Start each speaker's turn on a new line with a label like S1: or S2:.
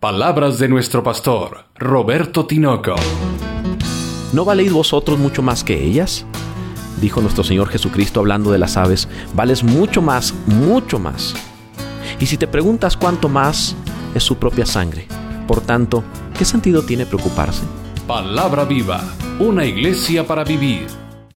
S1: Palabras de nuestro pastor, Roberto Tinoco.
S2: ¿No valéis vosotros mucho más que ellas? Dijo nuestro Señor Jesucristo hablando de las aves, vales mucho más, mucho más. Y si te preguntas cuánto más, es su propia sangre. Por tanto, ¿qué sentido tiene preocuparse?
S1: Palabra viva, una iglesia para vivir.